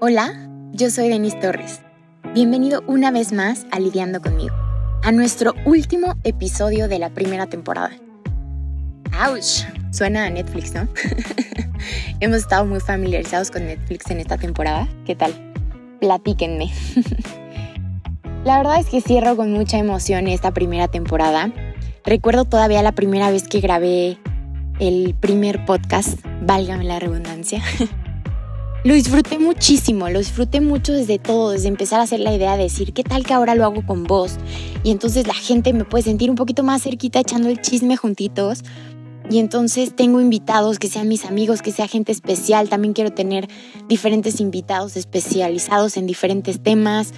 Hola, yo soy Denise Torres. Bienvenido una vez más a Lidiando conmigo, a nuestro último episodio de la primera temporada. ¡Auch! Suena a Netflix, ¿no? Hemos estado muy familiarizados con Netflix en esta temporada. ¿Qué tal? Platíquenme. la verdad es que cierro con mucha emoción esta primera temporada. Recuerdo todavía la primera vez que grabé el primer podcast, válgame la redundancia. lo disfruté muchísimo, lo disfruté mucho desde todo, desde empezar a hacer la idea de decir, ¿qué tal que ahora lo hago con vos? Y entonces la gente me puede sentir un poquito más cerquita echando el chisme juntitos. Y entonces tengo invitados que sean mis amigos, que sea gente especial. También quiero tener diferentes invitados especializados en diferentes temas.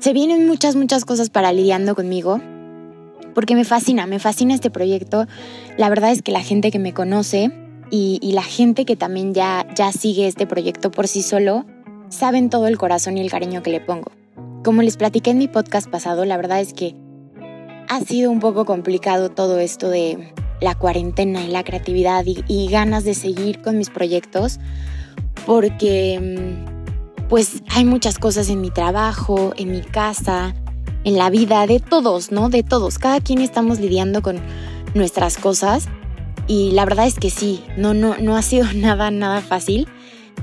Se vienen muchas, muchas cosas para lidiando conmigo porque me fascina, me fascina este proyecto. La verdad es que la gente que me conoce y, la gente que también ya, ya sigue este proyecto por sí solo, saben todo el corazón y el cariño que le pongo. Como les platiqué en mi podcast pasado, la verdad es que ha sido un poco complicado todo esto de la cuarentena y la creatividad y, y ganas de seguir con mis proyectos, porque mm, pues hay muchas cosas en mi trabajo, en mi casa, en la vida de todos, ¿no? De todos. Cada quien estamos lidiando con nuestras cosas y la verdad es que sí, no, no, no ha sido nada, nada fácil,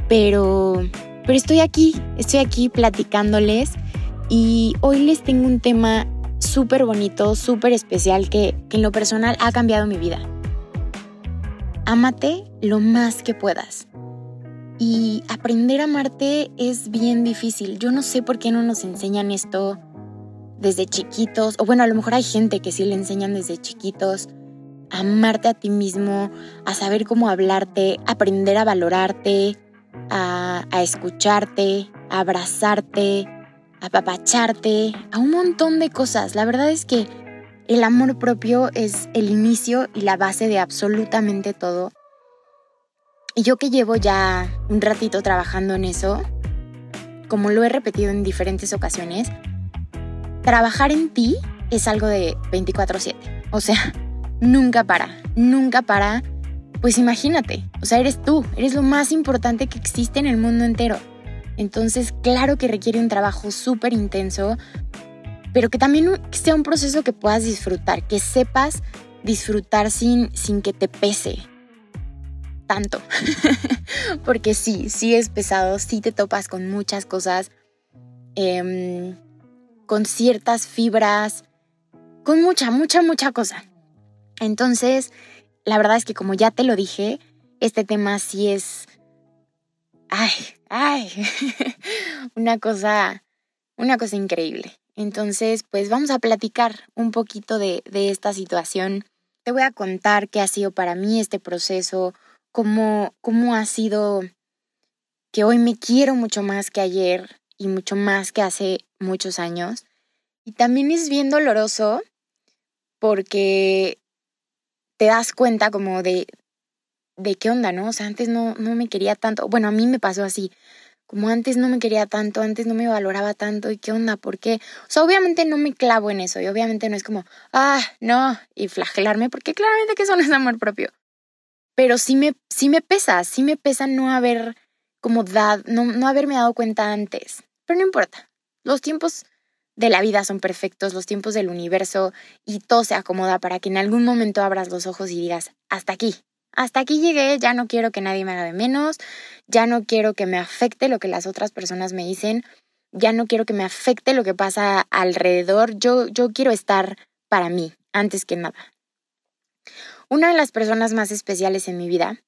pero, pero estoy aquí, estoy aquí platicándoles y hoy les tengo un tema súper bonito, súper especial que, que en lo personal ha cambiado mi vida. Ámate lo más que puedas. Y aprender a amarte es bien difícil. Yo no sé por qué no nos enseñan esto desde chiquitos, o bueno, a lo mejor hay gente que sí le enseñan desde chiquitos amarte a ti mismo, a saber cómo hablarte, aprender a valorarte, a, escucharte, a abrazarte, a apapacharte, a un montón de cosas. La verdad es que el amor propio es el inicio y la base de absolutamente todo. Y yo que llevo ya un ratito trabajando en eso, como lo he repetido en diferentes ocasiones, trabajar en ti es algo de 24/7. O sea, nunca para, nunca para. Pues imagínate, o sea, eres tú, eres lo más importante que existe en el mundo entero. Entonces, claro que requiere un trabajo súper intenso, pero que también sea un proceso que puedas disfrutar, que sepas disfrutar sin, sin que te pese tanto. Porque sí, sí es pesado, sí te topas con muchas cosas. Eh, con ciertas fibras, con mucha, mucha, mucha cosa. Entonces, la verdad es que como ya te lo dije, este tema sí es... Ay, ay, una cosa, una cosa increíble. Entonces, pues vamos a platicar un poquito de, de esta situación. Te voy a contar qué ha sido para mí este proceso, cómo, cómo ha sido que hoy me quiero mucho más que ayer y mucho más que hace muchos años. Y también es bien doloroso porque te das cuenta como de, de qué onda, ¿no? O sea, antes no, no me quería tanto. Bueno, a mí me pasó así. Como antes no me quería tanto, antes no me valoraba tanto, ¿y qué onda? ¿Por qué? O sea, obviamente no me clavo en eso y obviamente no es como, ah, no, y flagelarme, porque claramente que eso no es amor propio. Pero sí me, sí me pesa, sí me pesa no haber como dado, no, no haberme dado cuenta antes. Pero no importa. Los tiempos de la vida son perfectos, los tiempos del universo y todo se acomoda para que en algún momento abras los ojos y digas, hasta aquí, hasta aquí llegué, ya no quiero que nadie me haga de menos, ya no quiero que me afecte lo que las otras personas me dicen, ya no quiero que me afecte lo que pasa alrededor, yo, yo quiero estar para mí, antes que nada. Una de las personas más especiales en mi vida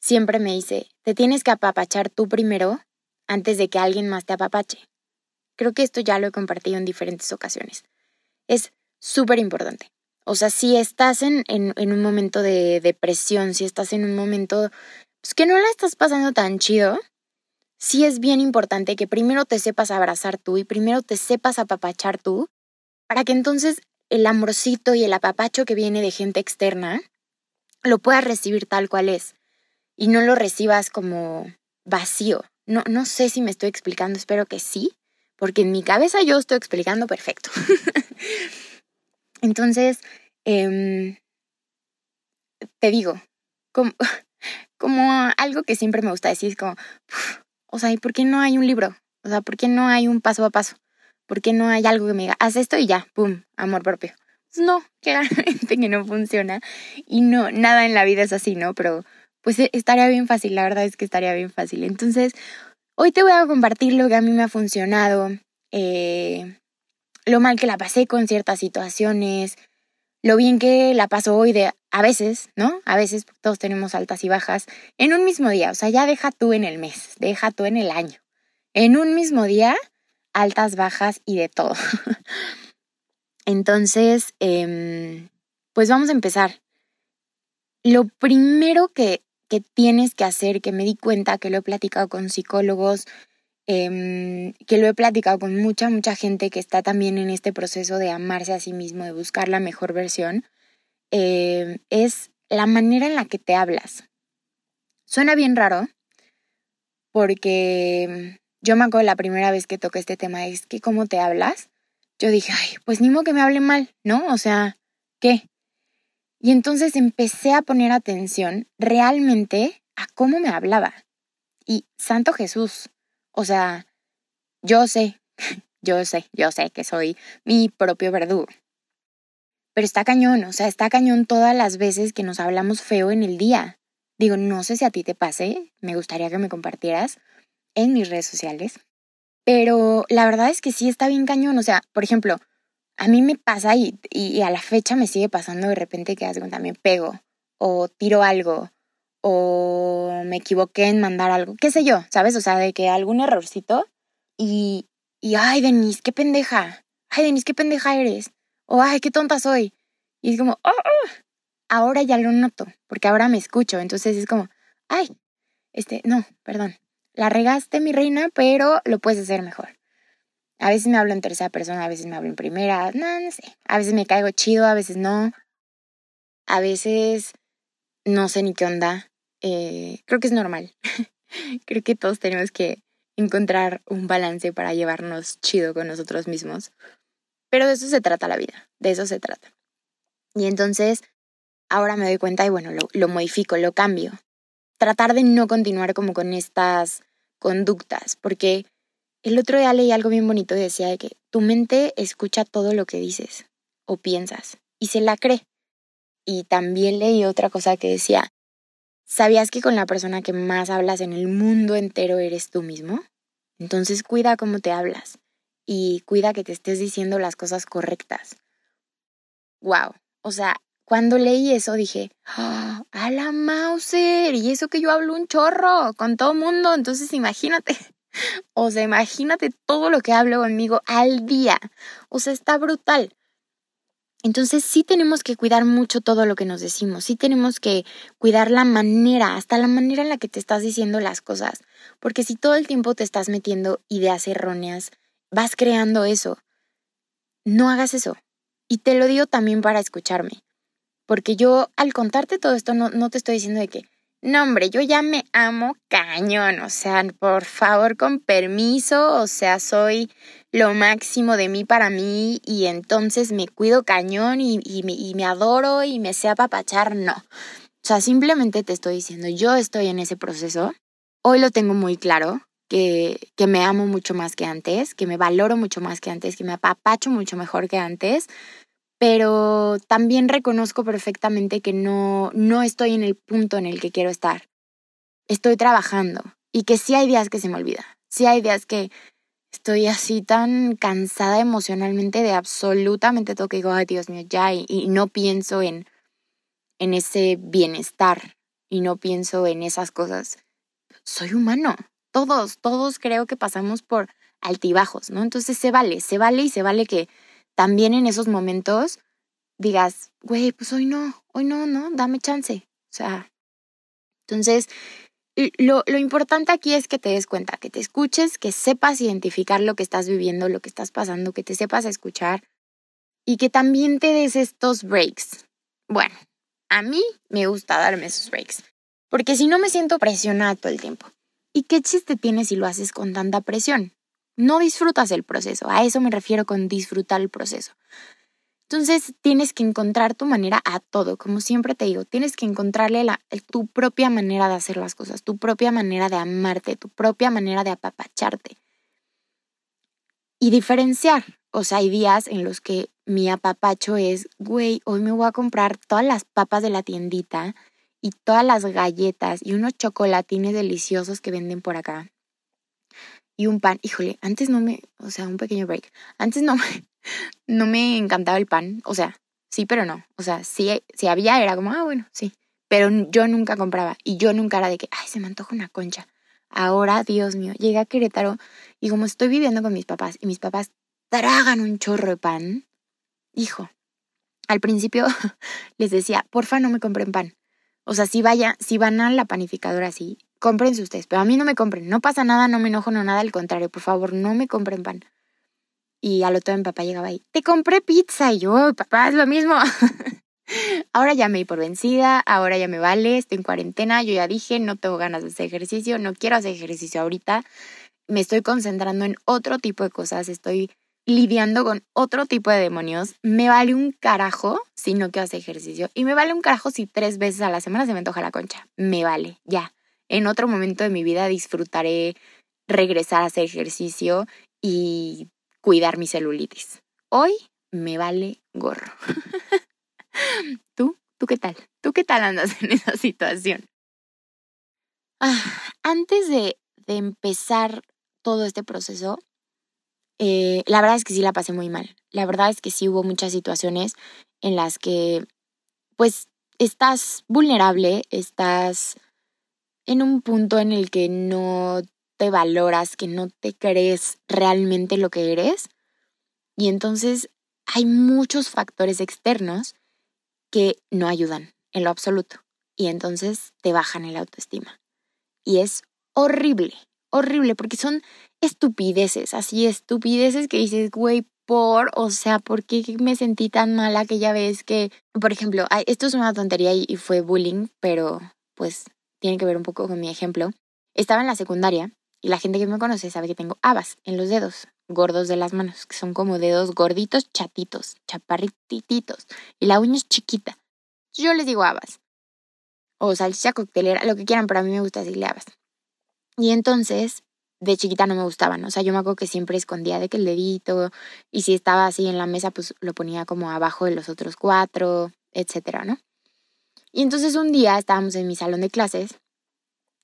siempre me dice, te tienes que apapachar tú primero antes de que alguien más te apapache. Creo que esto ya lo he compartido en diferentes ocasiones. Es súper importante. O sea, si estás en, en, un momento de depresión, si estás en un momento pues, que no la estás pasando tan chido, sí es bien importante que primero te sepas abrazar tú y primero te sepas apapachar tú, para que entonces el amorcito y el apapacho que viene de gente externa lo puedas recibir tal cual es y no lo recibas como vacío. No, no sé si me estoy explicando, espero que sí porque en mi cabeza yo estoy explicando perfecto. Entonces, em, te digo, como, algo que siempre me gusta decir, es como, O sea, ¿y por qué no hay un libro? O sea, ¿por qué no hay un paso a paso? ¿Por qué no hay algo que me diga, haz esto y ya, pum, amor propio? Pues no, claramente que no funciona. Y no, nada en la vida es así, ¿no? Pero pues e, estaría bien fácil, la verdad es que estaría bien fácil. Entonces, hoy te voy a compartir lo que a mí me ha funcionado, eh, lo mal que la pasé con ciertas situaciones, lo bien que la paso hoy de a veces, ¿no? A veces todos tenemos altas y bajas en un mismo día, o sea, ya deja tú en el mes, deja tú en el año. En un mismo día, altas, bajas y de todo. Entonces, em, pues vamos a empezar. Lo primero que, que tienes que hacer, que me di cuenta, que lo he platicado con psicólogos, Em, que lo he platicado con mucha, mucha gente que está también en este proceso de amarse a sí mismo, de buscar la mejor versión, em, es la manera en la que te hablas. Suena bien raro, porque yo me acuerdo la primera vez que toqué este tema, es que cómo te hablas, yo dije, ay, pues ni modo que me hable mal, ¿no? O sea, ¿qué? Y entonces empecé a poner atención realmente a cómo me hablaba. Y Santo Jesús, o sea, yo sé, yo sé, yo sé que soy mi propio verdugo. Pero está cañón, o sea, está cañón todas las veces que nos hablamos feo en el día. Digo, no sé si a ti te pase, me gustaría que me compartieras en mis redes sociales. Pero la verdad es que sí está bien cañón, o sea, por ejemplo, a mí me pasa y, y, a la fecha me sigue pasando de repente que también pego o tiro algo o me equivoqué en mandar algo, qué sé yo, ¿sabes? O sea, de que algún errorcito y, y ay, Denise, qué pendeja, ay, Denise, qué pendeja eres, o ay, qué tonta soy. Y es como, oh, oh, ahora ya lo noto, porque ahora me escucho, entonces es como, ay, este, no, perdón, la regaste, mi reina, pero lo puedes hacer mejor. A veces me hablo en tercera persona, a veces me hablo en primera, no, no sé. A veces me caigo chido, a veces no. A veces no sé ni qué onda. Eh, creo que es normal. creo que todos tenemos que encontrar un balance para llevarnos chido con nosotros mismos. Pero de eso se trata la vida, de eso se trata. Y entonces, ahora me doy cuenta y bueno, lo, lo modifico, lo cambio. Tratar de no continuar como con estas conductas, porque el otro día leí algo bien bonito y decía de que tu mente escucha todo lo que dices o piensas y se la cree. Y también leí otra cosa que decía, ¿Sabías que con la persona que más hablas en el mundo entero eres tú mismo? Entonces cuida cómo te hablas y cuida que te estés diciendo las cosas correctas. Wow. O sea, cuando leí eso dije, ¡Ah, a la Mauser, y eso que yo hablo un chorro con todo mundo, entonces imagínate. O sea, imagínate todo lo que hablo conmigo al día. O sea, está brutal. Entonces sí tenemos que cuidar mucho todo lo que nos decimos, sí tenemos que cuidar la manera, hasta la manera en la que te estás diciendo las cosas, porque si todo el tiempo te estás metiendo ideas erróneas, vas creando eso. No hagas eso. Y te lo digo también para escucharme, porque yo al contarte todo esto no, no te estoy diciendo de que, no hombre, yo ya me amo cañón, o sea, por favor, con permiso, o sea, soy lo máximo de mí para mí y entonces me cuido cañón y, me, adoro y me sé apapachar, no. O sea, simplemente te estoy diciendo, yo estoy en ese proceso. Hoy lo tengo muy claro, que, que, me amo mucho más que antes, que me valoro mucho más que antes, que me apapacho mucho mejor que antes, pero también reconozco perfectamente que no, no estoy en el punto en el que quiero estar. Estoy trabajando y que sí hay días que se me olvida, sí hay días que estoy así tan cansada emocionalmente de absolutamente todo que digo, ay Dios mío, ya, y, no pienso en, en ese bienestar y no pienso en esas cosas. Soy humano, todos, todos creo que pasamos por altibajos, ¿no? Entonces se vale, se vale y se vale que también en esos momentos digas, güey, pues hoy no, hoy no, no, dame chance. O sea, entonces lo, lo, importante aquí es que te des cuenta, que te escuches, que sepas identificar lo que estás viviendo, lo que estás pasando, que te sepas escuchar y que también te des estos breaks. Bueno, a mí me gusta darme esos breaks, porque si no me siento presionada todo el tiempo. ¿Y qué chiste tienes si lo haces con tanta presión? No disfrutas el proceso, a eso me refiero con disfrutar el proceso. Entonces tienes que encontrar tu manera a todo, como siempre te digo, tienes que encontrarle la, tu propia manera de hacer las cosas, tu propia manera de amarte, tu propia manera de apapacharte. Y diferenciar, o sea, hay días en los que mi apapacho es, güey, hoy me voy a comprar todas las papas de la tiendita y todas las galletas y unos chocolatines deliciosos que venden por acá. Y un pan, híjole, antes no me, o sea, un pequeño break. Antes no me, no me encantaba el pan, o sea, sí, pero no. O sea, si, si había era como, ah, bueno, sí. Pero yo nunca compraba y yo nunca era de que, ay, se me antoja una concha. Ahora, Dios mío, llegué a Querétaro y como estoy viviendo con mis papás y mis papás tragan un chorro de pan, hijo, al principio les decía, porfa no me compren pan. O sea, si vaya, si van a la panificadora así, cómprense ustedes, pero a mí no me compren, no pasa nada, no me enojo, no nada, al contrario, por favor, no me compren pan. Y al otro mi papá llegaba ahí, te compré pizza y yo, papá, es lo mismo. ahora ya me di por vencida, ahora ya me vale, estoy en cuarentena, yo ya dije, no tengo ganas de hacer ejercicio, no quiero hacer ejercicio ahorita, me estoy concentrando en otro tipo de cosas, estoy lidiando con otro tipo de demonios, me vale un carajo si no quiero hacer ejercicio y me vale un carajo si tres veces a la semana se me antoja la concha. Me vale, ya. En otro momento de mi vida disfrutaré regresar a hacer ejercicio y cuidar mi celulitis. Hoy me vale gorro. ¿Tú? ¿Tú qué tal? ¿Tú qué tal andas en esa situación? Ah, antes de, empezar todo este proceso, eh, la verdad es que sí la pasé muy mal. La verdad es que sí hubo muchas situaciones en las que, pues, estás vulnerable, estás en un punto en el que no te valoras, que no te crees realmente lo que eres. Y entonces hay muchos factores externos que no ayudan en lo absoluto. Y entonces te bajan el autoestima. Y es horrible, horrible, porque son estupideces, así estupideces que dices, güey, por, o sea, ¿por qué me sentí tan mal aquella vez que, por ejemplo, esto es una tontería y fue bullying, pero pues tiene que ver un poco con mi ejemplo. Estaba en la secundaria y la gente que me conoce sabe que tengo habas en los dedos, gordos de las manos, que son como dedos gorditos, chatitos, chaparrititos, y la uña es chiquita. Yo les digo habas. O salchicha coctelera, lo que quieran, pero a mí me gusta decirle habas. Y entonces, de chiquita no me gustaban. O sea, yo me acuerdo que siempre escondía de que el dedito, y si estaba así en la mesa, pues lo ponía como abajo de los otros cuatro, etcétera, ¿no? Y entonces un día estábamos en mi salón de clases.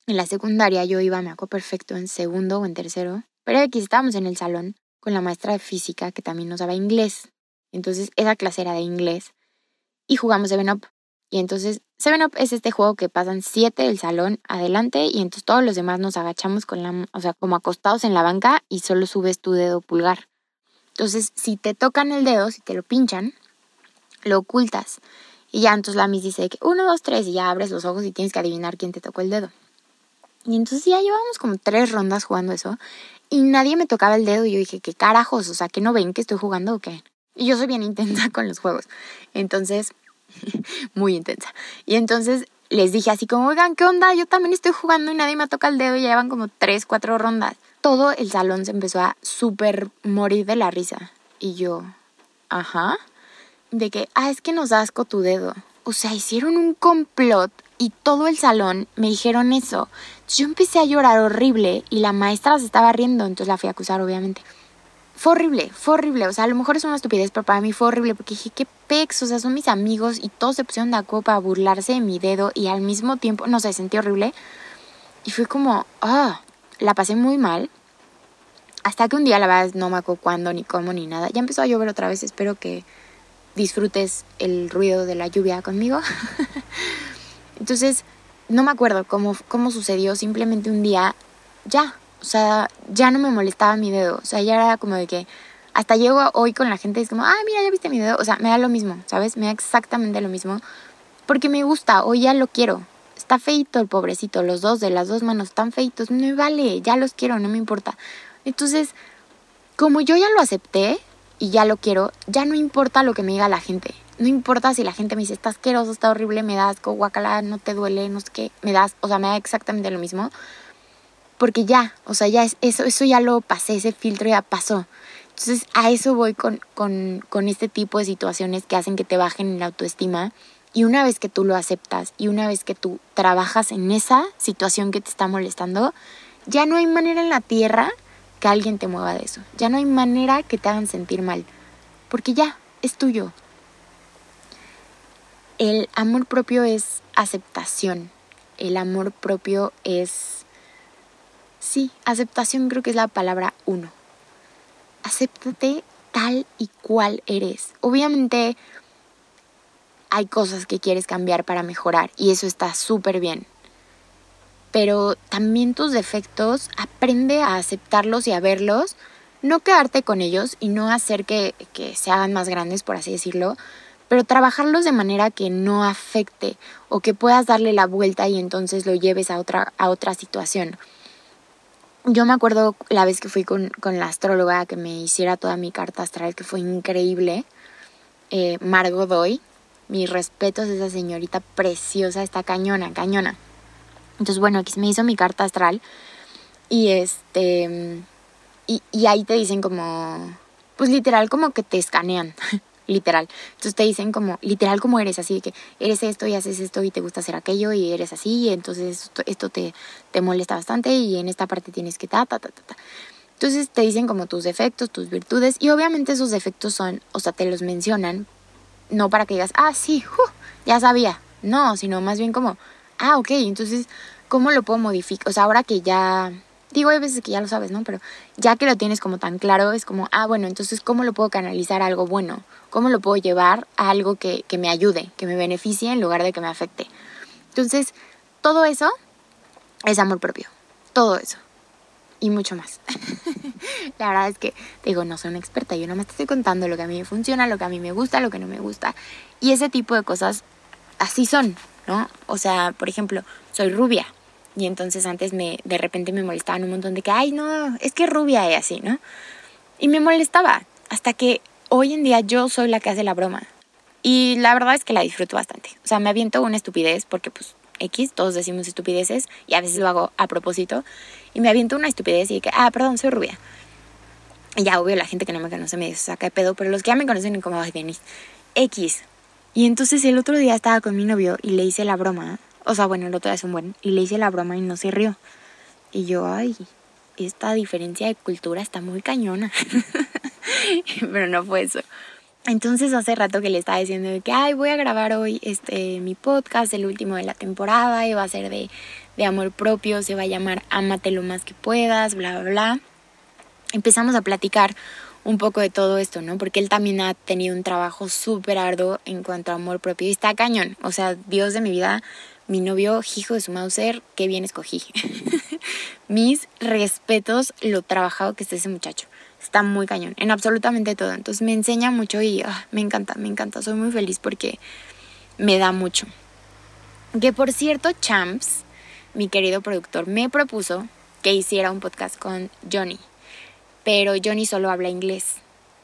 En la secundaria yo iba, me acuerdo perfecto, en segundo o en tercero. Pero aquí estábamos en el salón con la maestra de física que también nos daba inglés. Entonces esa clase era de inglés. Y jugamos Seven Up. Y entonces, Seven Up es este juego que pasan siete del salón adelante y entonces todos los demás nos agachamos con la, o sea, como acostados en la banca y solo subes tu dedo pulgar. Entonces, si te tocan el dedo, si te lo pinchan, lo ocultas. Y ya entonces la Miss dice que uno, dos, tres y ya abres los ojos y tienes que adivinar quién te tocó el dedo. Y entonces ya llevábamos como tres rondas jugando eso y nadie me tocaba el dedo y yo dije, ¿qué carajos? O sea, ¿que no ven que estoy jugando o qué? Y yo soy bien intensa con los juegos. Entonces muy intensa. Y entonces les dije así como, oigan, ¿qué onda? Yo también estoy jugando y nadie me toca el dedo y ya llevan como tres, cuatro rondas. Todo el salón se empezó a súper morir de la risa. Y yo, ajá, de que, ah, es que nos asco tu dedo. O sea, hicieron un complot y todo el salón me dijeron eso. yo empecé a llorar horrible y la maestra se estaba riendo, entonces la fui a acusar, obviamente fue horrible, fue horrible. O sea, a lo mejor es una estupidez, pero para mí fue horrible porque dije, qué pex, o sea, son mis amigos y todos se pusieron de acuerdo para burlarse de mi dedo y al mismo tiempo, no sé, sentí horrible. Y fue como, ah, la pasé muy mal. Hasta que un día, la verdad, no me acuerdo cuándo, ni cómo, ni nada. Ya empezó a llover otra vez. Espero que disfrutes el ruido de la lluvia conmigo. Entonces, no me acuerdo cómo, cómo sucedió. Simplemente un día, ya, o sea, ya no me molestaba mi dedo. O sea, ya era como de que hasta llego hoy con la gente y es como, ay, mira, ya viste mi dedo. O sea, me da lo mismo, ¿sabes? Me da exactamente lo mismo. Porque me gusta, hoy ya lo quiero. Está feito el pobrecito, los dos de las dos manos están feitos. Me vale, ya los quiero, no me importa. Entonces, como yo ya lo acepté y ya lo quiero, ya no importa lo que me diga la gente. No importa si la gente me dice, está asqueroso, está horrible, me das asco, guacala, no te duele, no sé qué, me das, o sea, me da exactamente lo mismo porque ya, o sea, ya es, eso, eso ya lo pasé, ese filtro ya pasó. Entonces a eso voy con, con, con este tipo de situaciones que hacen que te bajen la autoestima. Y una vez que tú lo aceptas y una vez que tú trabajas en esa situación que te está molestando, ya no hay manera en la tierra que alguien te mueva de eso. Ya no hay manera que te hagan sentir mal. Porque ya, es tuyo. El amor propio es aceptación. El amor propio es... Sí, aceptación creo que es la palabra uno. Acéptate tal y cual eres. Obviamente hay cosas que quieres cambiar para mejorar y eso está súper bien. Pero también tus defectos, aprende a aceptarlos y a verlos, no quedarte con ellos y no hacer que, que se hagan más grandes, por así decirlo, pero trabajarlos de manera que no afecte o que puedas darle la vuelta y entonces lo lleves a otra, a otra situación. Yo me acuerdo la vez que fui con, con la astróloga que me hiciera toda mi carta astral, que fue increíble, eh, Margot Doy, mis respetos a esa señorita preciosa, está cañona, cañona. Entonces, bueno, aquí me hizo mi carta astral y este, y, y ahí te dicen como, pues literal como que te escanean, literal. Entonces te dicen como, literal como eres, así que eres esto y haces esto y te gusta hacer aquello y eres así, y entonces esto, esto te, te molesta bastante y en esta parte tienes que ta, ta, ta, ta, ta. Entonces te dicen como tus defectos, tus virtudes y obviamente esos defectos son, o sea, te los mencionan no para que digas, ah, sí, ya sabía. No, sino más bien como, ah, ok, entonces, ¿cómo lo puedo modificar? O sea, ahora que ya, digo, hay veces que ya lo sabes, ¿no? Pero ya que lo tienes como tan claro, es como, ah, bueno, entonces, ¿cómo lo puedo canalizar a algo bueno? ¿Cómo lo puedo llevar a algo que, que me ayude, que me beneficie en lugar de que me afecte? Entonces, todo eso es amor propio. Todo eso y mucho más. la verdad es que, digo, no soy una experta, yo nomás te estoy contando lo que a mí me funciona, lo que a mí me gusta, lo que no me gusta. Y ese tipo de cosas así son, ¿no? O sea, por ejemplo, soy rubia. Y entonces antes me, de repente me molestaban un montón de que, ay, no, es que rubia y así, ¿no? Y me molestaba. Hasta que hoy en día yo soy la que hace la broma. Y la verdad es que la disfruto bastante. O sea, me aviento una estupidez porque pues X, todos decimos estupideces y a veces lo hago a propósito y me aviento una estupidez y que, ah, perdón, soy rubia. Y ya, obvio, la gente que no me conoce me saca de pedo, pero los que ya me conocen como, ay, X. Y entonces el otro día estaba con mi novio y le hice la broma, o sea, bueno, el otro día es un buen, y le hice la broma y no se rió. Y yo, ay, esta diferencia de cultura está muy cañona. pero no fue eso. Entonces hace rato que le estaba diciendo que, ay, voy a grabar hoy este, mi podcast, el último de la temporada, y va a ser de, de amor propio, se va a llamar Amate lo más que puedas, bla, bla, bla. Empezamos a platicar un poco de todo esto, ¿no? Porque él también ha tenido un trabajo súper arduo en cuanto a amor propio y está cañón. O sea, Dios de mi vida, mi novio, hijo de su Mauser, qué bien escogí. Mis respetos, lo trabajado que está ese muchacho está muy cañón en absolutamente todo. Entonces me enseña mucho y ah, me encanta, me encanta. Soy muy feliz porque me da mucho. Que por cierto, Champs, mi querido productor, me propuso que hiciera un podcast con Johnny. Pero Johnny solo habla inglés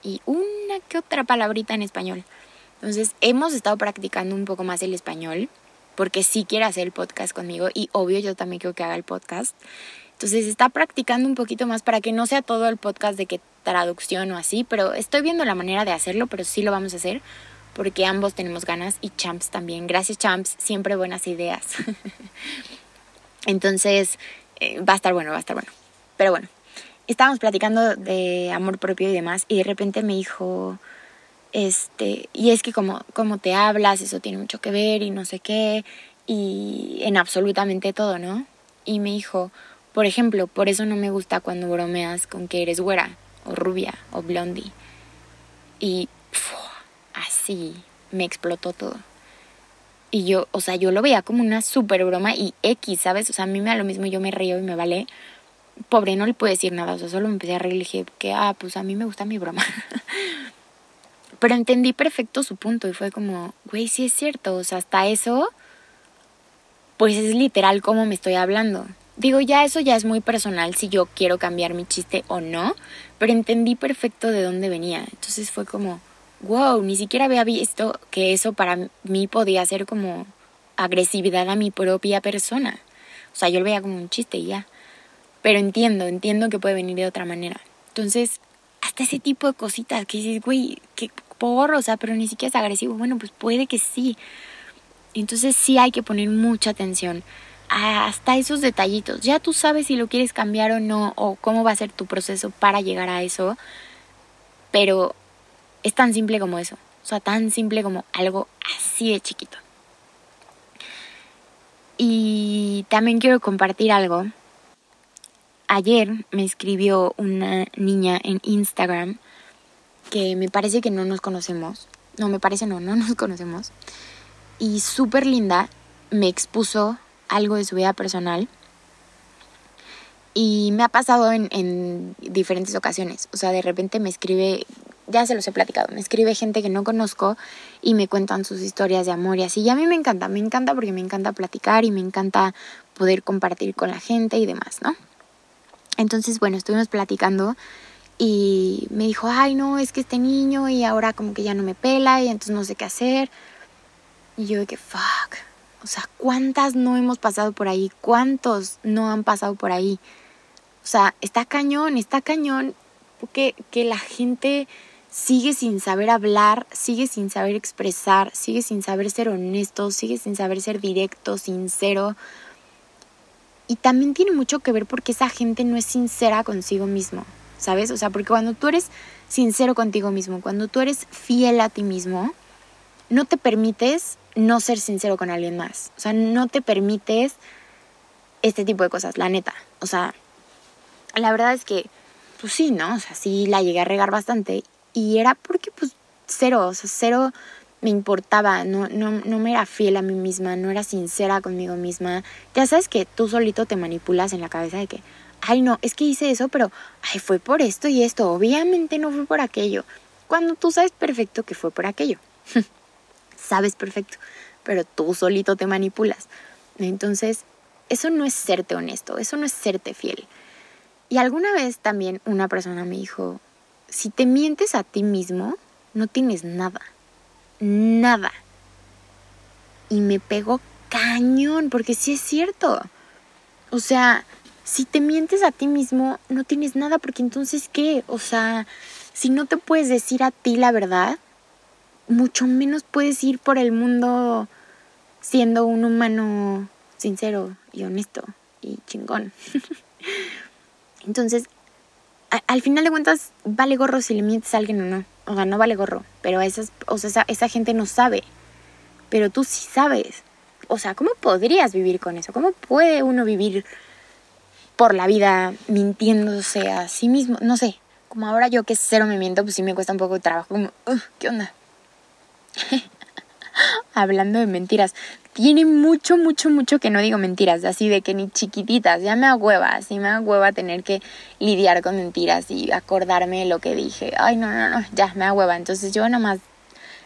y una que otra palabrita en español. Entonces hemos estado practicando un poco más el español porque sí quiere hacer el podcast conmigo y obvio yo también quiero que haga el podcast. Entonces está practicando un poquito más para que no sea todo el podcast de que traducción o así, pero estoy viendo la manera de hacerlo, pero sí lo vamos a hacer porque ambos tenemos ganas y Champs también. Gracias Champs, siempre buenas ideas. Entonces eh, va a estar bueno, va a estar bueno. Pero bueno, estábamos platicando de amor propio y demás y de repente me dijo, este, y es que como, como te hablas, eso tiene mucho que ver y no sé qué, y en absolutamente todo, ¿no? Y me dijo, por ejemplo, por eso no me gusta cuando bromeas con que eres güera, o rubia, o blondie. Y así me explotó todo. Y yo, o sea, yo lo veía como una súper broma y X, ¿sabes? O sea, a mí me da lo mismo, yo me río y me vale. Pobre, no le puedo decir nada, o sea, solo me empecé a reír y dije que, ah, pues a mí me gusta mi broma. Pero entendí perfecto su punto y fue como, güey, sí es cierto, o sea, hasta eso, pues es literal como me estoy hablando. Digo, ya eso ya es muy personal si yo quiero cambiar mi chiste o no, pero entendí perfecto de dónde venía. Entonces fue como, wow, ni siquiera había visto que eso para mí podía ser como agresividad a mi propia persona. O sea, yo lo veía como un chiste y ya. Pero entiendo, entiendo que puede venir de otra manera. Entonces, hasta ese tipo de cositas que dices, güey, qué por, o sea, pero ni siquiera es agresivo. Bueno, pues puede que sí. Entonces sí hay que poner mucha atención hasta esos detallitos. Ya tú sabes si lo quieres cambiar o no, o cómo va a ser tu proceso para llegar a eso, pero es tan simple como eso. O sea, tan simple como algo así de chiquito. Y también quiero compartir algo. Ayer me escribió una niña en Instagram que me parece que no nos conocemos. No, me parece no, no nos conocemos. Y súper linda me expuso algo de su vida personal. Y me ha pasado en, en, diferentes ocasiones. O sea, de repente me escribe, ya se los he platicado, me escribe gente que no conozco y me cuentan sus historias de amor y así. Y a mí me encanta, me encanta porque me encanta platicar y me encanta poder compartir con la gente y demás, ¿no? Entonces, bueno, estuvimos platicando y me dijo, ay, no, es que este niño y ahora como que ya no me pela y entonces no sé qué hacer. Y yo de que, fuck, o sea, ¿cuántas no hemos pasado por ahí? ¿Cuántos no han pasado por ahí? O sea, está cañón, está cañón porque que la gente sigue sin saber hablar, sigue sin saber expresar, sigue sin saber ser honesto, sigue sin saber ser directo, sincero. Y también tiene mucho que ver porque esa gente no es sincera consigo mismo, ¿sabes? O sea, porque cuando tú eres sincero contigo mismo, cuando tú eres fiel a ti mismo, no te permites no ser sincero con alguien más. O sea, no te permites este tipo de cosas, la neta. O sea, la verdad es que, pues sí, ¿no? O sea, sí la llegué a regar bastante. Y era porque, pues, cero, o sea, cero me importaba, no, no, no me era fiel a mí misma, no era sincera conmigo misma. Ya sabes que tú solito te manipulas en la cabeza de que, ay, no, es que hice eso, pero, ay, fue por esto y esto, obviamente no fue por aquello. Cuando tú sabes perfecto que fue por aquello. sabes perfecto, pero tú solito te manipulas. Entonces, eso no es serte honesto, eso no es serte fiel. Y alguna vez también una persona me dijo, si te mientes a ti mismo, no tienes nada, nada. Y me pegó cañón, porque sí es cierto. O sea, si te mientes a ti mismo, no tienes nada, porque entonces, ¿qué? O sea, si no te puedes decir a ti la verdad, mucho menos puedes ir por el mundo siendo un humano sincero y honesto y chingón. Entonces, al final de cuentas, vale gorro si le mientes a alguien o no. O sea, no vale gorro. Pero esas, o sea, esa, gente no sabe. Pero tú sí sabes. O sea, ¿cómo podrías vivir con eso? ¿Cómo puede uno vivir por la vida mintiéndose a sí mismo? No sé. Como ahora yo que cero me miento, pues sí me cuesta un poco de trabajo. Como, ¿qué onda? Hablando de mentiras, tiene mucho, mucho, mucho que no digo mentiras, así de que ni chiquititas, ya me agüeva, así me agüeva tener que lidiar con mentiras y acordarme de lo que dije. Ay, no, no, no, ya me agüeva. Entonces yo nomás,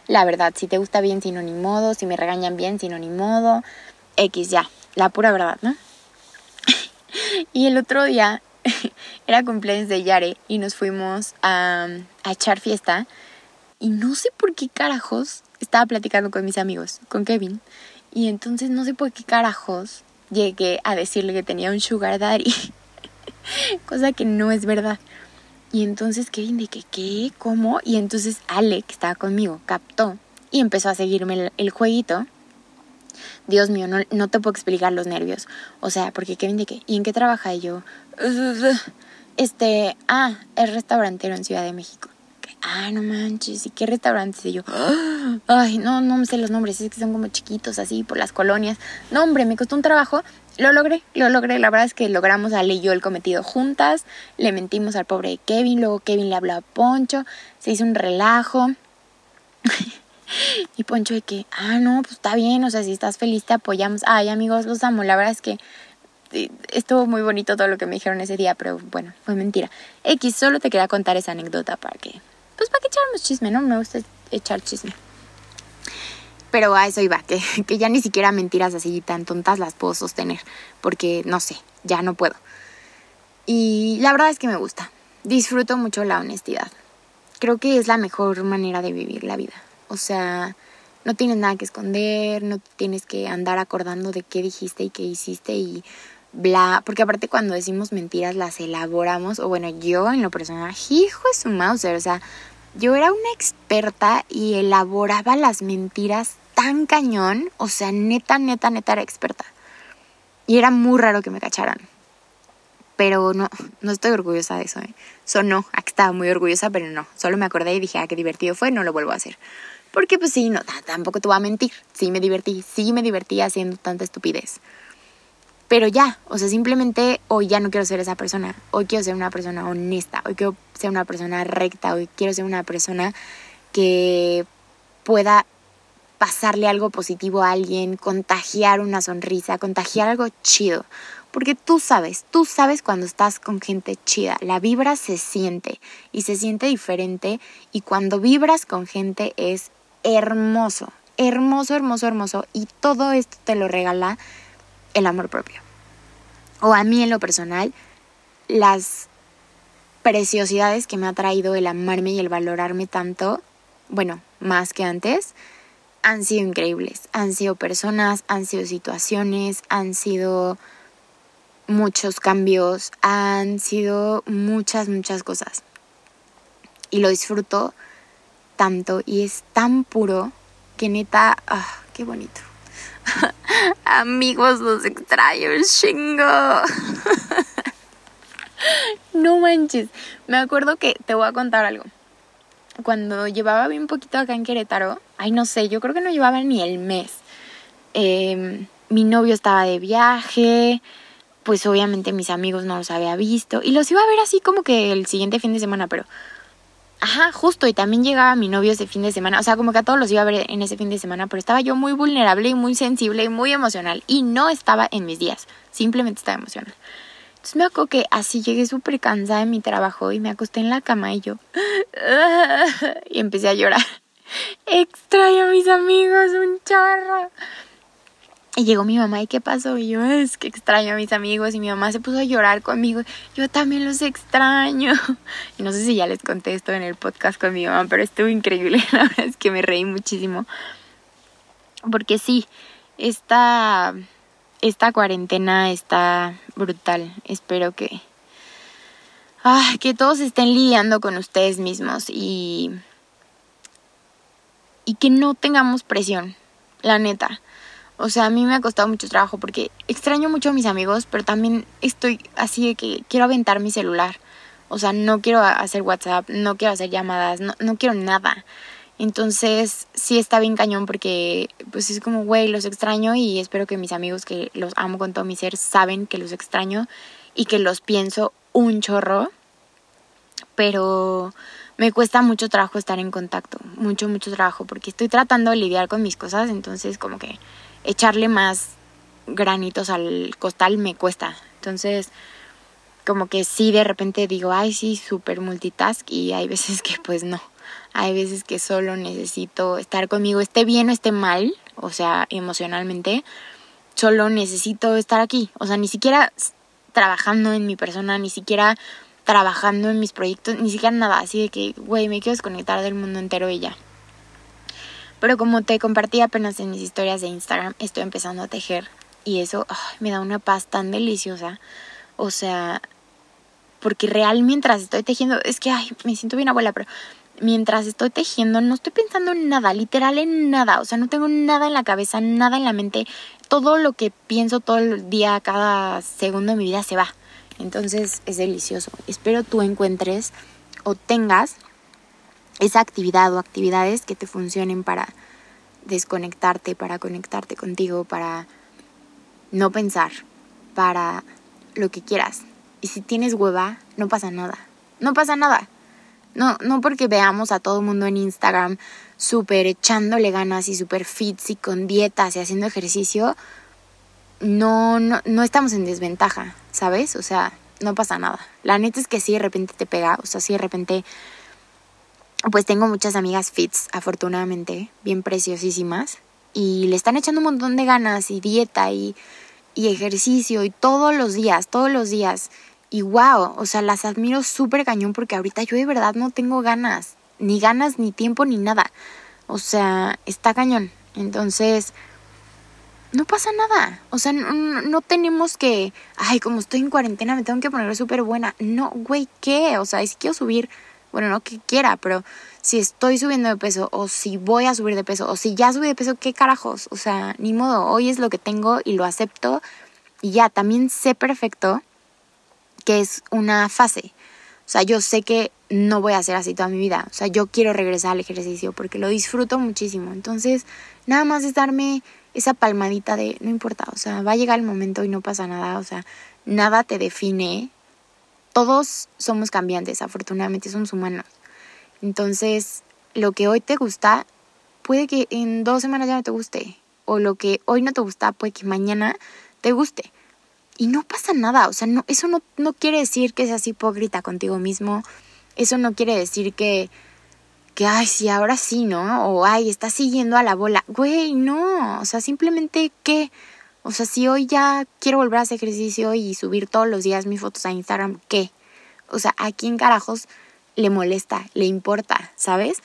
la verdad, si te gusta bien, si no, ni modo, si me regañan bien, si no, ni modo, X, ya, la pura verdad, ¿no? y el otro día era cumpleaños de Yare y nos fuimos a, a echar fiesta y no sé por qué carajos estaba platicando con mis amigos, con Kevin. Y entonces no sé por qué carajos llegué a decirle que tenía un sugar daddy. Cosa que no es verdad. Y entonces Kevin de que, ¿qué? ¿Cómo? Y entonces Ale, que estaba conmigo, captó y empezó a seguirme el, jueguito. Dios mío, no, no, te puedo explicar los nervios. O sea, porque Kevin de que, ¿y en qué trabaja? Y yo, este, ah, es restaurantero en Ciudad de México ah, no manches, ¿y qué restaurantes? Y yo, ay, no, no sé los nombres, es que son como chiquitos así por las colonias. No, hombre, me costó un trabajo, lo logré, lo logré. La verdad es que logramos Ale y yo el cometido juntas, le mentimos al pobre Kevin, luego Kevin le habló a Poncho, se hizo un relajo. y Poncho de que, ah, no, pues está bien, o sea, si estás feliz te apoyamos. Ay, amigos, los amo, la verdad es que eh, estuvo muy bonito todo lo que me dijeron ese día, pero bueno, fue mentira. X, solo te quería contar esa anécdota para que pues para que echarnos chisme, ¿no? Me gusta echar chisme. Pero a eso iba, que, que ya ni siquiera mentiras así tan tontas las puedo sostener, porque no sé, ya no puedo. Y la verdad es que me gusta. Disfruto mucho la honestidad. Creo que es la mejor manera de vivir la vida. O sea, no tienes nada que esconder, no tienes que andar acordando de qué dijiste y qué hiciste y bla, porque aparte cuando decimos mentiras las elaboramos, o bueno, yo en lo personal, hijo de su mouse, o sea, yo era una experta y elaboraba las mentiras tan cañón, o sea, neta, neta, neta era experta. Y era muy raro que me cacharan. Pero no, no estoy orgullosa de eso. ¿eh? Sonó, aquí estaba muy orgullosa, pero no. Solo me acordé y dije, ah, qué divertido fue, no lo vuelvo a hacer. Porque pues sí, no, tampoco te voy a mentir. Sí me divertí, sí me divertí haciendo tanta estupidez. Pero ya, o sea, simplemente hoy ya no quiero ser esa persona. Hoy quiero ser una persona honesta, hoy quiero ser una persona recta, hoy quiero ser una persona que pueda pasarle algo positivo a alguien, contagiar una sonrisa, contagiar algo chido. Porque tú sabes, tú sabes cuando estás con gente chida, la vibra se siente y se siente diferente y cuando vibras con gente es hermoso, hermoso, hermoso, hermoso y todo esto te lo regala el amor propio. O a mí en lo personal, las preciosidades que me ha traído el amarme y el valorarme tanto, bueno, más que antes, han sido increíbles. Han sido personas, han sido situaciones, han sido muchos cambios, han sido muchas, muchas cosas. Y lo disfruto tanto y es tan puro que neta, ah, qué bonito. Amigos, los extraño chingo. no manches. Me acuerdo que te voy a contar algo. Cuando llevaba bien poquito acá en Querétaro, ay, no sé, yo creo que no llevaba ni el mes. Em, mi novio estaba de viaje, pues obviamente mis amigos no los había visto y los iba a ver así como que el siguiente fin de semana, pero Ajá, justo, y también llegaba mi novio ese fin de semana, o sea, como que a todos los iba a ver en ese fin de semana, pero estaba yo muy vulnerable y muy sensible y muy emocional, y no estaba en mis días, simplemente estaba emocional. Entonces me acuerdo que así llegué súper cansada de mi trabajo y me acosté en la cama y yo, y empecé a llorar. Extraño a mis amigos, un chorro. Y llegó mi mamá, ¿y qué pasó? Y yo, es que extraño a mis amigos. Y mi mamá se puso a llorar conmigo. Yo también los extraño. Y no sé si ya les conté esto en el podcast con mi mamá, pero estuvo increíble. La verdad es que me reí muchísimo. Porque sí, esta, esta cuarentena está brutal. Espero que, ah, que todos estén lidiando con ustedes mismos y, y que no tengamos presión, la neta o sea, a mí me ha costado mucho trabajo porque extraño mucho a mis amigos, pero también estoy así de que quiero aventar mi celular. O sea, no quiero hacer WhatsApp, no quiero hacer llamadas, no, no quiero nada. Entonces, sí está bien cañón porque pues es como, güey, los extraño y espero que mis amigos que los amo con todo mi ser saben que los extraño y que los pienso un chorro. Pero me cuesta mucho trabajo estar en contacto, mucho, mucho trabajo, porque estoy tratando de lidiar con mis cosas, entonces como que echarle más granitos al costal me cuesta. Entonces, como que sí, de repente digo, ay, sí, súper multitask y hay veces que pues no. Hay veces que solo necesito estar conmigo, esté bien o esté mal, o sea, emocionalmente, solo necesito estar aquí. O sea, ni siquiera trabajando en mi persona, ni siquiera trabajando en mis proyectos, ni siquiera nada así de que, güey, me quiero desconectar del mundo entero y ya. Pero como te compartí apenas en mis historias de Instagram, estoy empezando a tejer y eso me da una paz tan deliciosa. O sea, porque real mientras estoy tejiendo, es que, ay, me siento bien abuela, pero mientras estoy tejiendo no estoy pensando en nada, literal en nada. O sea, no tengo nada en la cabeza, nada en la mente. Todo lo que pienso todo el día, cada segundo de mi vida se va. Entonces es delicioso. Espero tú encuentres o tengas esa actividad o actividades que te funcionen para desconectarte, para conectarte contigo, para no pensar, para lo que quieras. Y si tienes hueva, no pasa nada. No pasa nada. No, no porque veamos a todo el mundo en Instagram súper echándole ganas y súper fits y con dietas y haciendo ejercicio, no, no, no estamos en desventaja, ¿sabes? O sea, no pasa nada. La neta es que si de repente te pega, o sea, si de repente pues tengo muchas amigas fits, afortunadamente, bien preciosísimas, y le están echando un montón de ganas y dieta y, y ejercicio y todos los días, todos los días. Y wow, o sea, las admiro súper cañón porque ahorita yo de verdad no tengo ganas, ni ganas, ni tiempo, ni nada. O sea, está cañón. Entonces, no pasa nada. O sea, no, tenemos que, ay, como estoy en cuarentena, me tengo que poner súper buena. No, güey, ¿qué? O sea, si quiero subir, bueno, no que quiera, pero si estoy subiendo de peso o si voy a subir de peso o si ya subí de peso, ¿qué carajos? O sea, ni modo, hoy es lo que tengo y lo acepto y ya, también sé perfecto que es una fase. O sea, yo sé que no voy a hacer así toda mi vida. O sea, yo quiero regresar al ejercicio porque lo disfruto muchísimo. Entonces, nada más es darme esa palmadita de, no importa, o sea, va a llegar el momento y no pasa nada. O sea, nada te define. Todos somos cambiantes, afortunadamente somos humanos. Entonces, lo que hoy te gusta, puede que en dos semanas ya no te guste. O lo que hoy no te gusta, puede que mañana te guste. Y no pasa nada, o sea, no, eso no, no quiere decir que seas hipócrita contigo mismo, eso no quiere decir que, que, ay, sí, ahora sí, ¿no? O, ay, estás siguiendo a la bola. Güey, no, o sea, simplemente que, o sea, si hoy ya quiero volver a hacer ejercicio y subir todos los días mis fotos a Instagram, ¿qué? O sea, ¿a quién carajos le molesta, le importa, ¿sabes?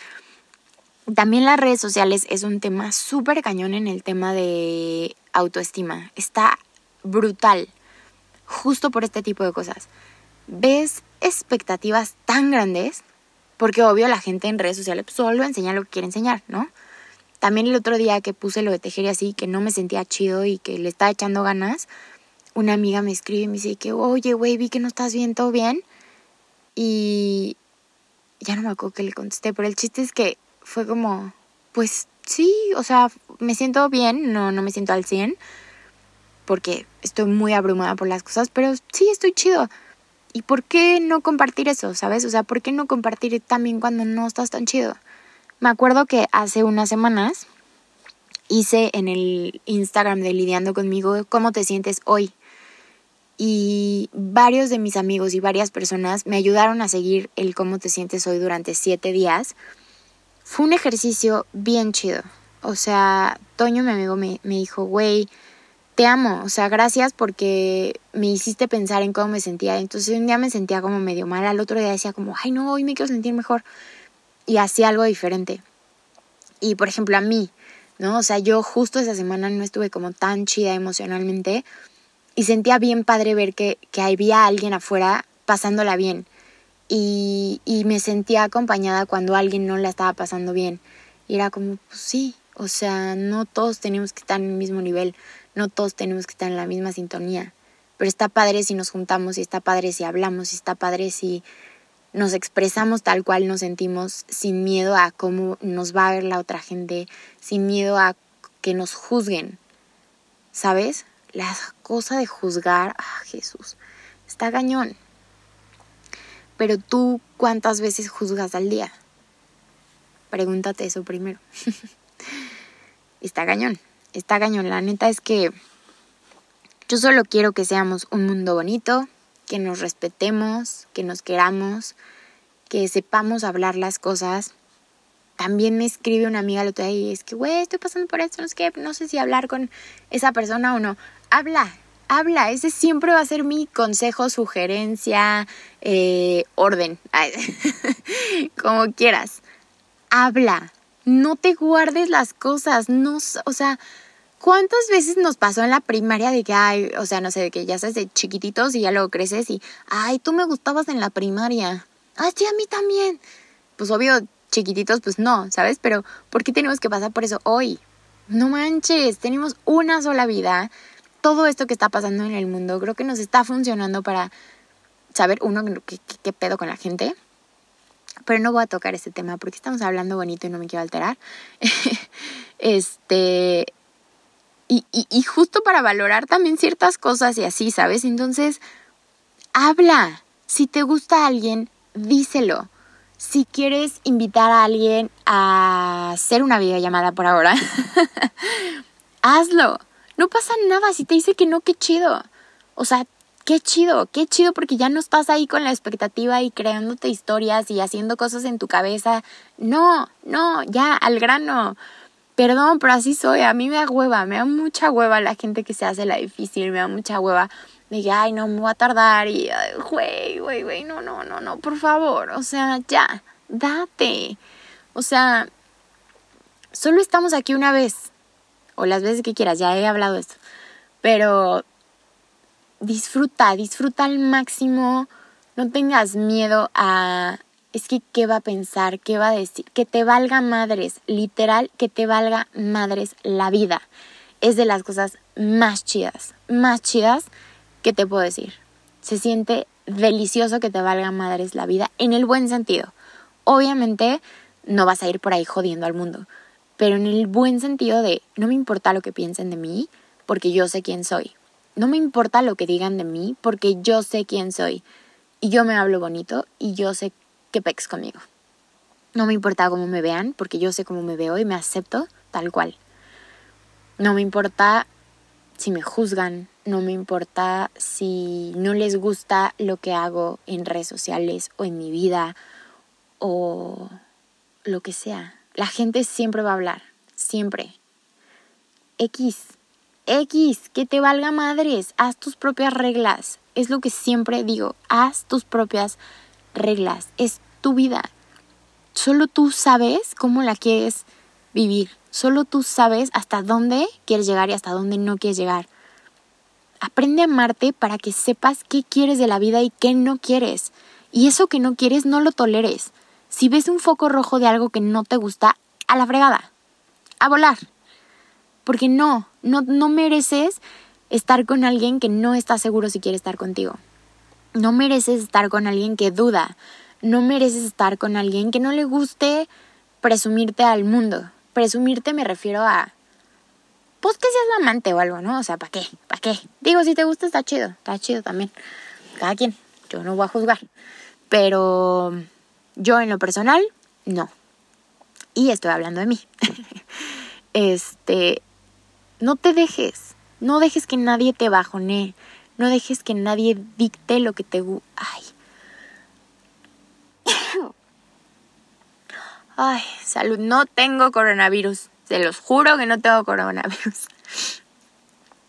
También las redes sociales es un tema súper cañón en el tema de autoestima. Está brutal, justo por este tipo de cosas. Ves expectativas tan grandes, porque obvio la gente en redes sociales solo enseña lo que quiere enseñar, ¿no? También el otro día que puse lo de tejer y así, que no me sentía chido y que le estaba echando ganas, una amiga me escribe y me dice que, oye, güey, vi que no estás bien, ¿todo bien? Y ya no me acuerdo que le contesté, pero el chiste es que fue como, pues sí, o sea, me siento bien, no, no me siento al 100, porque estoy muy abrumada por las cosas, pero sí, estoy chido. ¿Y por qué no compartir eso, sabes? O sea, ¿por qué no compartir también cuando no estás tan chido? Me acuerdo que hace unas semanas hice en el Instagram de Lidiando conmigo cómo te sientes hoy. Y varios de mis amigos y varias personas me ayudaron a seguir el cómo te sientes hoy durante siete días. Fue un ejercicio bien chido. O sea, Toño, mi amigo, me, me dijo, güey, te amo, o sea, gracias porque me hiciste pensar en cómo me sentía. Entonces un día me sentía como medio mal, al otro día decía como, ay no, hoy me quiero sentir mejor. Y hacía algo diferente. Y por ejemplo a mí, ¿no? O sea, yo justo esa semana no estuve como tan chida emocionalmente y sentía bien padre ver que, que había alguien afuera pasándola bien. Y, y me sentía acompañada cuando alguien no la estaba pasando bien. Y era como, pues sí, o sea, no todos tenemos que estar en el mismo nivel no todos tenemos que estar en la misma sintonía, pero está padre si nos juntamos y está padre si hablamos y está padre si nos expresamos tal cual nos sentimos sin miedo a cómo nos va a ver la otra gente, sin miedo a que nos juzguen. ¿Sabes? La cosa de juzgar, ah, Jesús, está cañón. Pero tú, ¿cuántas veces juzgas al día? Pregúntate eso primero. está cañón está cañón. La neta es que yo solo quiero que seamos un mundo bonito, que nos respetemos, que nos queramos, que sepamos hablar las cosas. También me escribe una amiga el otro día y es que, güey, estoy pasando por esto, no sé no sé si hablar con esa persona o no. Habla, habla, ese siempre va a ser mi consejo, sugerencia, eh, orden, como quieras. Habla, no te guardes las cosas, no, o sea, ¿Cuántas veces nos pasó en la primaria de que, ay, o sea, no sé, de que ya estás de chiquititos y ya luego creces y, ay, tú me gustabas en la primaria. Ay, sí, a mí también. Pues obvio, chiquititos, pues no, ¿sabes? Pero, ¿por qué tenemos que pasar por eso hoy? No manches, tenemos una sola vida. Todo esto que está pasando en el mundo creo que nos está funcionando para saber, uno, qué, qué pedo con la gente. Pero no voy a tocar este tema porque estamos hablando bonito y no me quiero alterar. este, y, y, justo para valorar también ciertas cosas y así, ¿sabes? Entonces, habla. Si te gusta alguien, díselo. Si quieres invitar a alguien a hacer una videollamada por ahora, hazlo. No pasa nada si te dice que no, qué chido. O sea, qué chido, qué chido porque ya no estás ahí con la expectativa y creándote historias y haciendo cosas en tu cabeza. No, no, ya, al grano. Perdón, pero así soy. A mí me da hueva, me da mucha hueva la gente que se hace la difícil, me da mucha hueva. Me diga, ay, no, me voy a tardar y, güey, güey, güey, no, no, no, no, por favor. O sea, ya, date. O sea, solo estamos aquí una vez. o las veces que quieras, ya he hablado de esto. Pero disfruta, disfruta al máximo, no tengas miedo a, es que qué va a pensar, qué va a decir, que te valga madres, literal, que te valga madres la vida. Es de las cosas más chidas, más chidas que te puedo decir. Se siente delicioso que te valga madres la vida en el buen sentido. Obviamente no vas a ir por ahí jodiendo al mundo, pero en el buen sentido de no me importa lo que piensen de mí porque yo sé quién soy. No me importa lo que digan de mí porque yo sé quién soy. Y yo me hablo bonito y yo sé que pex conmigo. No me importa cómo me vean porque yo sé cómo me veo y me acepto tal cual. No me importa si me juzgan, no me importa si no les gusta lo que hago en redes sociales o en mi vida o lo que sea. La gente siempre va a hablar, siempre. X, X, que te valga madres, haz tus propias reglas. Es lo que siempre digo, haz tus propias reglas. Es tu vida. Solo tú sabes cómo la quieres vivir. Solo tú sabes hasta dónde quieres llegar y hasta dónde no quieres llegar. Aprende a amarte para que sepas qué quieres de la vida y qué no quieres. Y eso que no quieres no lo toleres. Si ves un foco rojo de algo que no te gusta, a la fregada, a volar. Porque no, no, no mereces estar con alguien que no está seguro si quiere estar contigo. No mereces estar con alguien que duda. No mereces estar con alguien que no le guste presumirte al mundo. Presumirte me refiero a, pues que seas la amante o algo, ¿no? O sea, ¿para qué? ¿Para qué? Digo, si te gusta está chido, está chido también. Cada quien, yo no voy a juzgar. Pero yo en lo personal, no. Y estoy hablando de mí. este, no te dejes, no dejes que nadie te bajone, no dejes que nadie dicte lo que te... Ay. Ay, salud, no tengo coronavirus. Se los juro que no tengo coronavirus.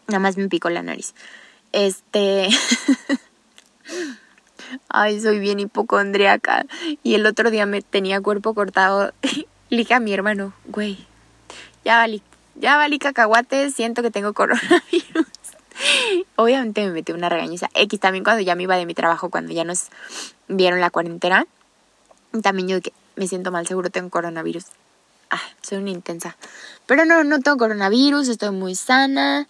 Nada más me picó la nariz. Este... ay, soy bien hipocondriaca. Y el otro día me tenía cuerpo cortado. Le dije a mi hermano, güey, ya valí, ya valí cacahuate, siento que tengo coronavirus. Obviamente me metí una regañiza. X también cuando ya me iba de mi trabajo, cuando ya nos vieron la cuarentena. También yo que me siento mal, seguro tengo coronavirus. Ah, soy una intensa. Pero no, no tengo coronavirus, estoy muy sana.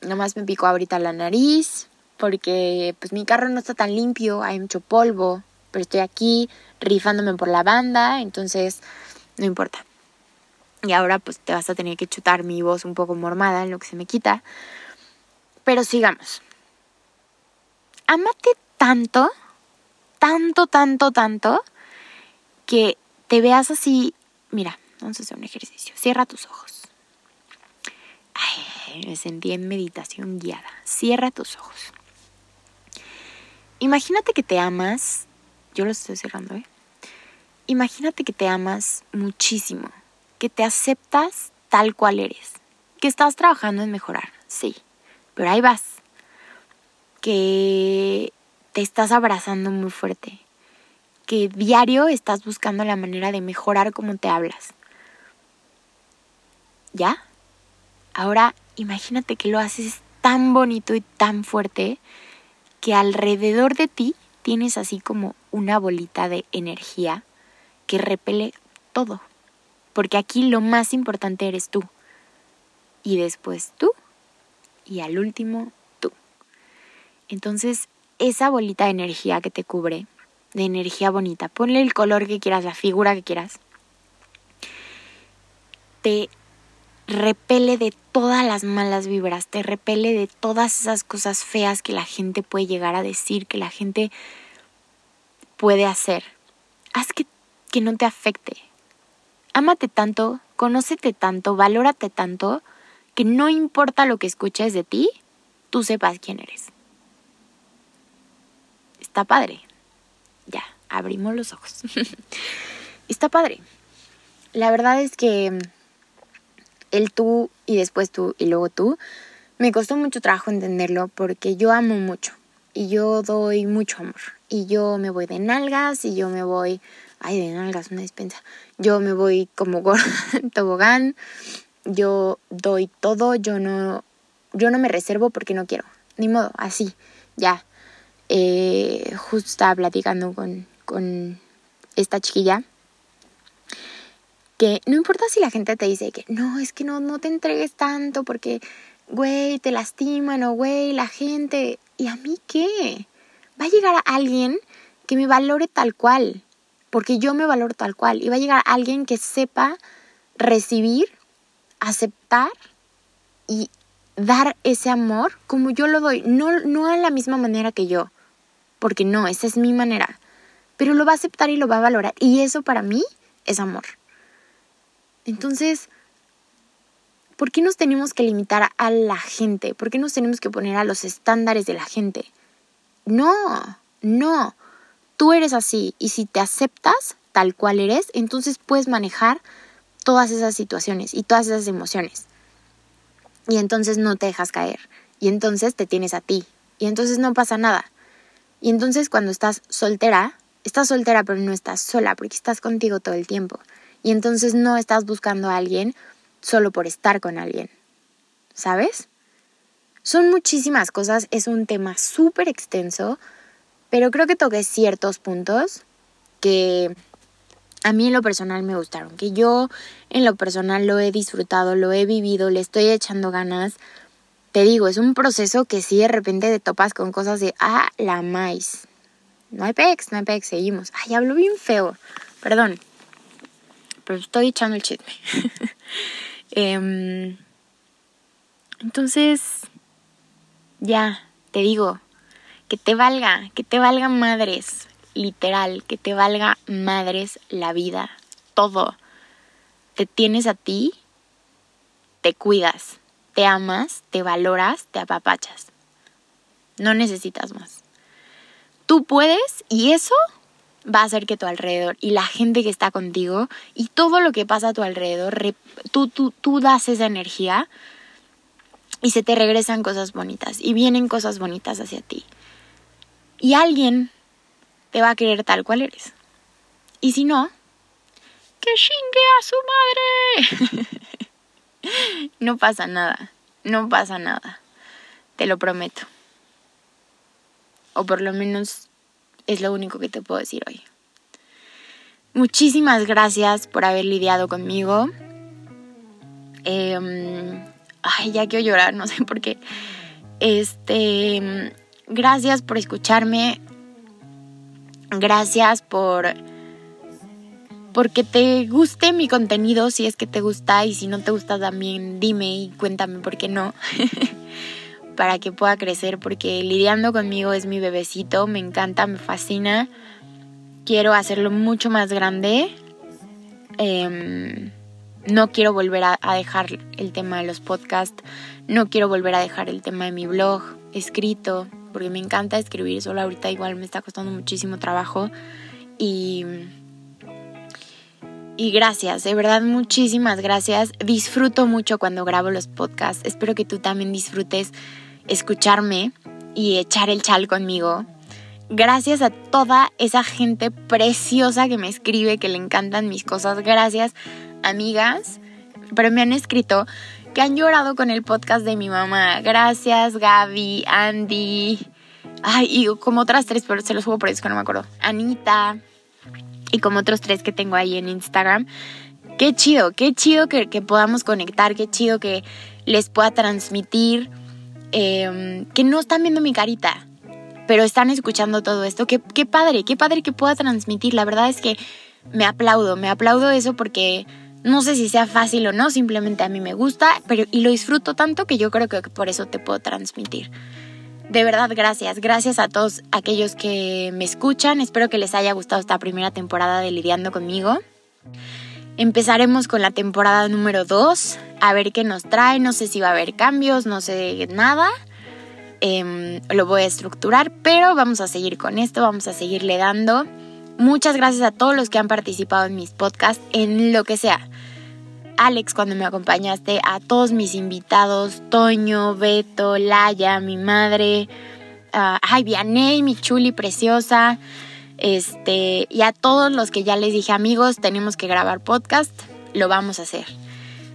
Nomás me picó ahorita la nariz porque pues mi carro no está tan limpio, hay mucho polvo, pero estoy aquí rifándome por la banda, entonces no importa. Y ahora pues te vas a tener que chutar mi voz un poco mormada en lo que se me quita. Pero sigamos. Amate tanto, tanto, tanto, tanto, que te veas así. Mira, vamos a hacer un ejercicio. Cierra tus ojos. Ay, me sentí en meditación guiada. Cierra tus ojos. Imagínate que te amas, yo lo estoy cerrando, ¿eh? Imagínate que te amas muchísimo, que te aceptas tal cual eres, que estás trabajando en mejorar, sí, pero ahí vas, que te estás abrazando muy fuerte, que diario estás buscando la manera de mejorar cómo te hablas. ¿Ya? Ahora imagínate que lo haces tan bonito y tan fuerte que alrededor de ti tienes así como una bolita de energía que repele todo. Porque aquí lo más importante eres tú. Y después tú. Y al último tú. Entonces, esa bolita de energía que te cubre, de energía bonita, ponle el color que quieras, la figura que quieras, te repele de todas las malas vibras, te repele de todas esas cosas feas que la gente puede llegar a decir, que la gente puede hacer. Haz que, que no te afecte. Ámate tanto, conócete tanto, valórate tanto, que no importa lo que escuches de ti, tú sepas quién eres. Está padre. Ya, abrimos los ojos. Está padre. La verdad es que el tú y después tú y luego tú, me costó mucho trabajo entenderlo porque yo amo mucho y yo doy mucho amor y yo me voy de nalgas y yo me voy, ay, de nalgas, una despensa, yo me voy como tobogán, yo doy todo, yo no, yo no me reservo porque no quiero, ni modo, así, ya. Eh, justo estaba platicando con, con esta chiquilla que no importa si la gente te dice que no, es que no, no te entregues tanto porque, güey, te lastiman o, güey, la gente, ¿y a mí qué? Va a llegar alguien que me valore tal cual, porque yo me valoro tal cual, y va a llegar alguien que sepa recibir, aceptar y dar ese amor como yo lo doy, no, no a la misma manera que yo, porque no, esa es mi manera, pero lo va a aceptar y lo va a valorar, y eso para mí es amor. Entonces, ¿por qué nos tenemos que limitar a la gente? ¿Por qué nos tenemos que poner a los estándares de la gente? No, no. Tú eres así y si te aceptas tal cual eres, entonces puedes manejar todas esas situaciones y todas esas emociones. Y entonces no te dejas caer. Y entonces te tienes a ti. Y entonces no pasa nada. Y entonces cuando estás soltera, estás soltera pero no estás sola porque estás contigo todo el tiempo. Y entonces no estás buscando a alguien solo por estar con alguien. ¿Sabes? Son muchísimas cosas, es un tema súper extenso, pero creo que toqué ciertos puntos que a mí en lo personal me gustaron, que yo en lo personal lo he disfrutado, lo he vivido, le estoy echando ganas. Te digo, es un proceso que si de repente te topas con cosas de, ah, la maíz. No hay pex, no hay pex, seguimos. Ay, hablo bien feo, perdón pero estoy echando el chisme. Em, entonces, ya, te digo, que te valga, que te valga madres, literal, que te valga madres la vida, todo. Te tienes a ti, te cuidas, te amas, te valoras, te apapachas. No necesitas más. Tú puedes y eso va a hacer que tu alrededor y la gente que está contigo y todo lo que pasa a tu alrededor, tú, tú, tú das esa energía y se te regresan cosas bonitas y vienen cosas bonitas hacia ti. Y alguien te va a querer tal cual eres. Y si no, que chingue a su madre. no pasa nada, no pasa nada. Te lo prometo. O por lo menos es lo único que te puedo decir hoy. Muchísimas gracias por haber lidiado conmigo. Em, ay, ya quiero llorar, no sé por qué. Este, gracias por escucharme. Gracias por porque te guste mi contenido, si es que te gusta y si no te gusta también dime y cuéntame por qué no. para que pueda crecer porque lidiando conmigo es mi bebecito, me encanta, me fascina. Quiero hacerlo mucho más grande. Em, no quiero volver a, dejar el tema de los podcasts. No quiero volver a dejar el tema de mi blog escrito. Porque me encanta escribir. Solo ahorita igual me está costando muchísimo trabajo. Y, y gracias, de verdad muchísimas gracias. Disfruto mucho cuando grabo los podcasts. Espero que tú también disfrutes escucharme y echar el chal conmigo. Gracias a toda esa gente preciosa que me escribe, que le encantan mis cosas. Gracias, amigas. Pero me han escrito que han llorado con el podcast de mi mamá. Gracias, Gaby, Andy. Ay, y como otras tres, pero se los juego por eso que no me acuerdo. Anita. Y como otros tres que tengo ahí en Instagram. Qué chido, qué chido que, podamos conectar, qué chido que les pueda transmitir Em, que no están viendo mi carita, pero están escuchando todo esto. Qué, qué padre, qué padre que pueda transmitir. La verdad es que me aplaudo, me aplaudo eso porque no sé si sea fácil o no, simplemente a mí me gusta, pero y lo disfruto tanto que yo creo que por eso te puedo transmitir. De verdad, gracias. Gracias a todos aquellos que me escuchan. Espero que les haya gustado esta primera temporada de Lidiando conmigo. Empezaremos con la temporada número 2, a ver qué nos trae, no sé si va a haber cambios, no sé nada. Em, lo voy a estructurar, pero vamos a seguir con esto, vamos a seguirle dando. Muchas gracias a todos los que han participado en mis podcasts, en lo que sea. Alex, cuando me acompañaste, a todos mis invitados, Toño, Beto, Laya, mi madre, uh, ay, Vianey, mi chuli preciosa, este, y a todos los que ya les dije, amigos, tenemos que grabar podcast, lo vamos a hacer.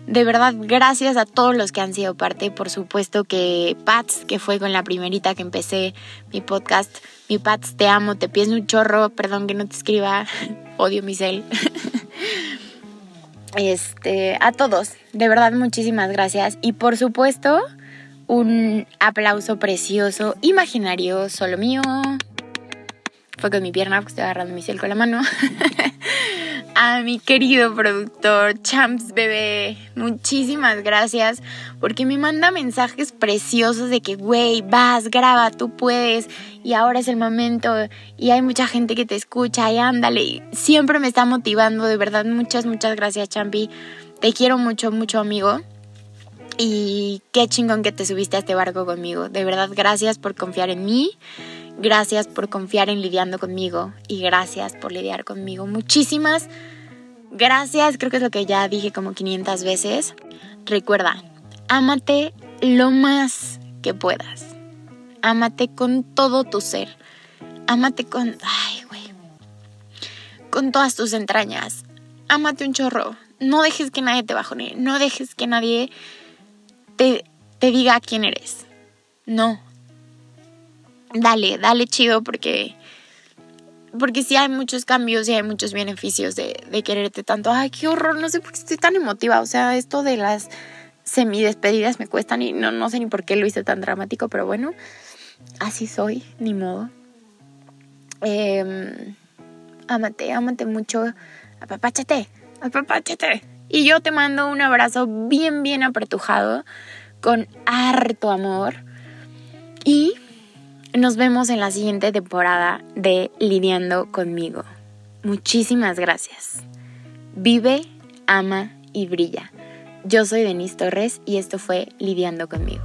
De verdad, gracias a todos los que han sido parte. Por supuesto que Pats, que fue con la primerita que empecé mi podcast. Mi Pats, te amo, te pies un chorro. Perdón que no te escriba. Odio mi cel. este, a todos, de verdad, muchísimas gracias. Y por supuesto, un aplauso precioso, imaginario, solo mío. Fue con mi pierna porque estoy agarrando mi cel con la mano. a mi querido productor Champs Bebé. Muchísimas gracias porque me manda mensajes preciosos de que, güey, vas, graba, tú puedes y ahora es el momento y hay mucha gente que te escucha y ándale. siempre me está motivando, de verdad. Muchas, muchas gracias, Champi. Te quiero mucho, mucho, amigo. Y qué chingón que te subiste a este barco conmigo. De verdad, gracias por confiar en mí. Gracias por confiar en lidiando conmigo y gracias por lidiar conmigo. Muchísimas gracias, creo que es lo que ya dije como 500 veces. Recuerda, ámate lo más que puedas. Ámate con todo tu ser. Ámate con... Ay, güey. Con todas tus entrañas. Ámate un chorro. No dejes que nadie te bajone. No dejes que nadie te, te diga quién eres. No, dale, dale chido porque porque sí hay muchos cambios y hay muchos beneficios de, quererte tanto. Ay, qué horror, no sé por qué estoy tan emotiva. O sea, esto de las semidespedidas me cuestan y no, no sé ni por qué lo hice tan dramático, pero bueno, así soy, ni modo. Eh, ámate, ámate mucho, apapáchate, apapáchate. Y yo te mando un abrazo bien, bien apretujado, con harto amor. Y nos vemos en la siguiente temporada de Lidiando conmigo. Muchísimas gracias. Vive, ama y brilla. Yo soy Denise Torres y esto fue Lidiando conmigo.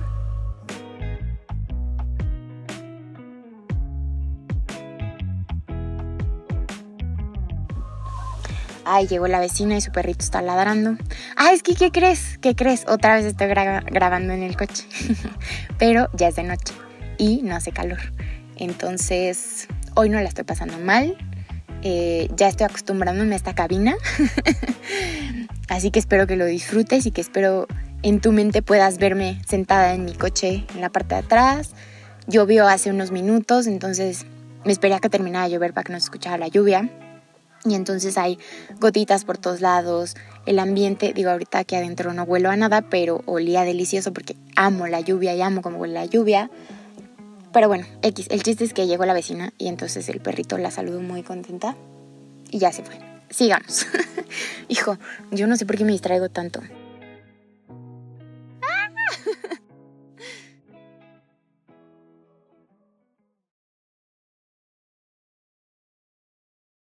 Ay, llegó la vecina y su perrito está ladrando. Ah, es que, ¿qué crees? ¿Qué crees? Otra vez estoy grabando en el coche. Pero ya es de noche y no hace calor. Entonces, hoy no la estoy pasando mal. Eh, ya estoy acostumbrándome a esta cabina. Así que espero que lo disfrutes y que espero en tu mente puedas verme sentada en mi coche en la parte de atrás. Llovió hace unos minutos, entonces me esperé a que terminara de llover para que no se escuchara la lluvia. Y entonces hay gotitas por todos lados. El ambiente, digo, ahorita aquí adentro no huelo a nada, pero olía delicioso porque amo la lluvia y amo cómo huele la lluvia. Pero bueno, X, el chiste es que llegó la vecina y entonces el perrito la saludó muy contenta y ya se fue. Sigamos. Hijo, yo no sé por qué me distraigo tanto. ¡Ah!